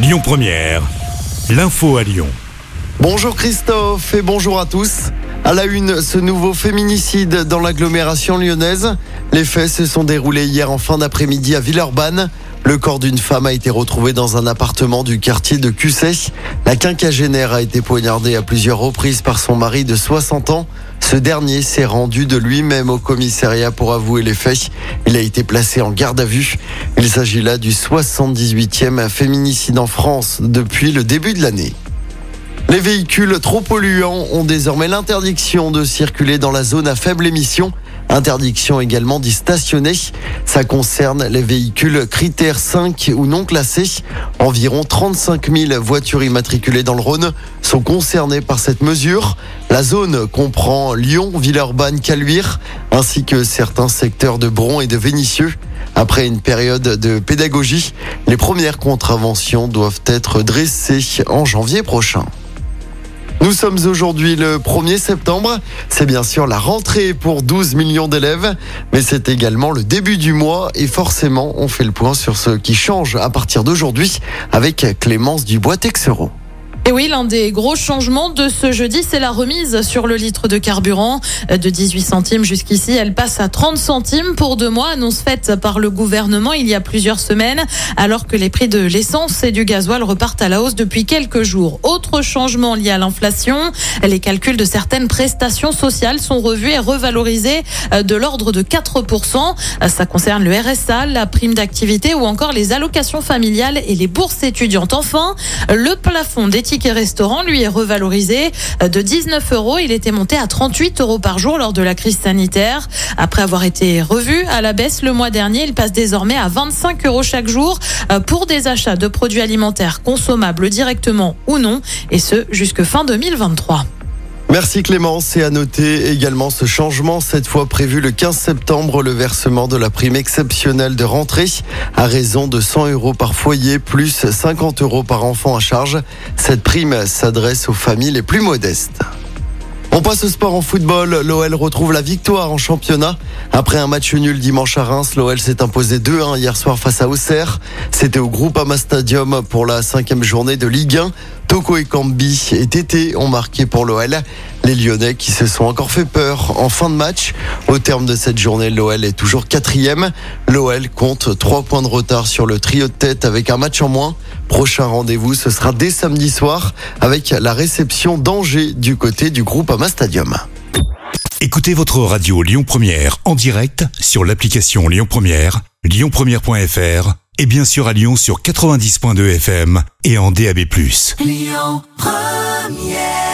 Lyon Première, l'info à Lyon. Bonjour Christophe et bonjour à tous. À la une, ce nouveau féminicide dans l'agglomération lyonnaise. Les faits se sont déroulés hier en fin d'après-midi à Villeurbanne. Le corps d'une femme a été retrouvé dans un appartement du quartier de Cusset. La quinquagénaire a été poignardée à plusieurs reprises par son mari de 60 ans. Ce dernier s'est rendu de lui-même au commissariat pour avouer les faits. Il a été placé en garde à vue. Il s'agit là du 78e féminicide en France depuis le début de l'année. Les véhicules trop polluants ont désormais l'interdiction de circuler dans la zone à faible émission. Interdiction également d'y stationner. Ça concerne les véhicules critères 5 ou non classés. Environ 35 000 voitures immatriculées dans le Rhône sont concernées par cette mesure. La zone comprend Lyon, Villeurbanne, Caluire, ainsi que certains secteurs de Bron et de Vénissieux. Après une période de pédagogie, les premières contraventions doivent être dressées en janvier prochain. Nous sommes aujourd'hui le 1er septembre. C'est bien sûr la rentrée pour 12 millions d'élèves, mais c'est également le début du mois et forcément on fait le point sur ce qui change à partir d'aujourd'hui avec Clémence Dubois-Texereau. Et oui, l'un des gros changements de ce jeudi, c'est la remise sur le litre de carburant de 18 centimes jusqu'ici. Elle passe à 30 centimes pour deux mois, annonce faite par le gouvernement il y a plusieurs semaines, alors que les prix de l'essence et du gasoil repartent à la hausse depuis quelques jours. Autre changement lié à l'inflation, les calculs de certaines prestations sociales sont revus et revalorisés de l'ordre de 4%. Ça concerne le RSA, la prime d'activité ou encore les allocations familiales et les bourses étudiantes. Enfin, le plafond des ticket restaurant, lui, est revalorisé de 19 euros. Il était monté à 38 euros par jour lors de la crise sanitaire. Après avoir été revu à la baisse le mois dernier, il passe désormais à 25 euros chaque jour pour des achats de produits alimentaires consommables directement ou non, et ce jusque fin 2023. Merci Clémence et à noter également ce changement, cette fois prévu le 15 septembre, le versement de la prime exceptionnelle de rentrée à raison de 100 euros par foyer plus 50 euros par enfant à charge. Cette prime s'adresse aux familles les plus modestes. On passe au sport en football. L'OL retrouve la victoire en championnat. Après un match nul dimanche à Reims, l'OL s'est imposé 2-1 hier soir face à Auxerre. C'était au Groupama Stadium pour la cinquième journée de Ligue 1. Toko et Kambi et Tété ont marqué pour l'OL. Les Lyonnais qui se sont encore fait peur en fin de match. Au terme de cette journée, l'OL est toujours quatrième. L'OL compte trois points de retard sur le trio de tête avec un match en moins. Prochain rendez-vous, ce sera dès samedi soir avec la réception d'Angers du côté du groupe Ama Stadium. Écoutez votre radio Lyon Première en direct sur l'application Lyon Première, lyonpremière.fr et bien sûr à Lyon sur 90.2 FM et en DAB+. Lyon Première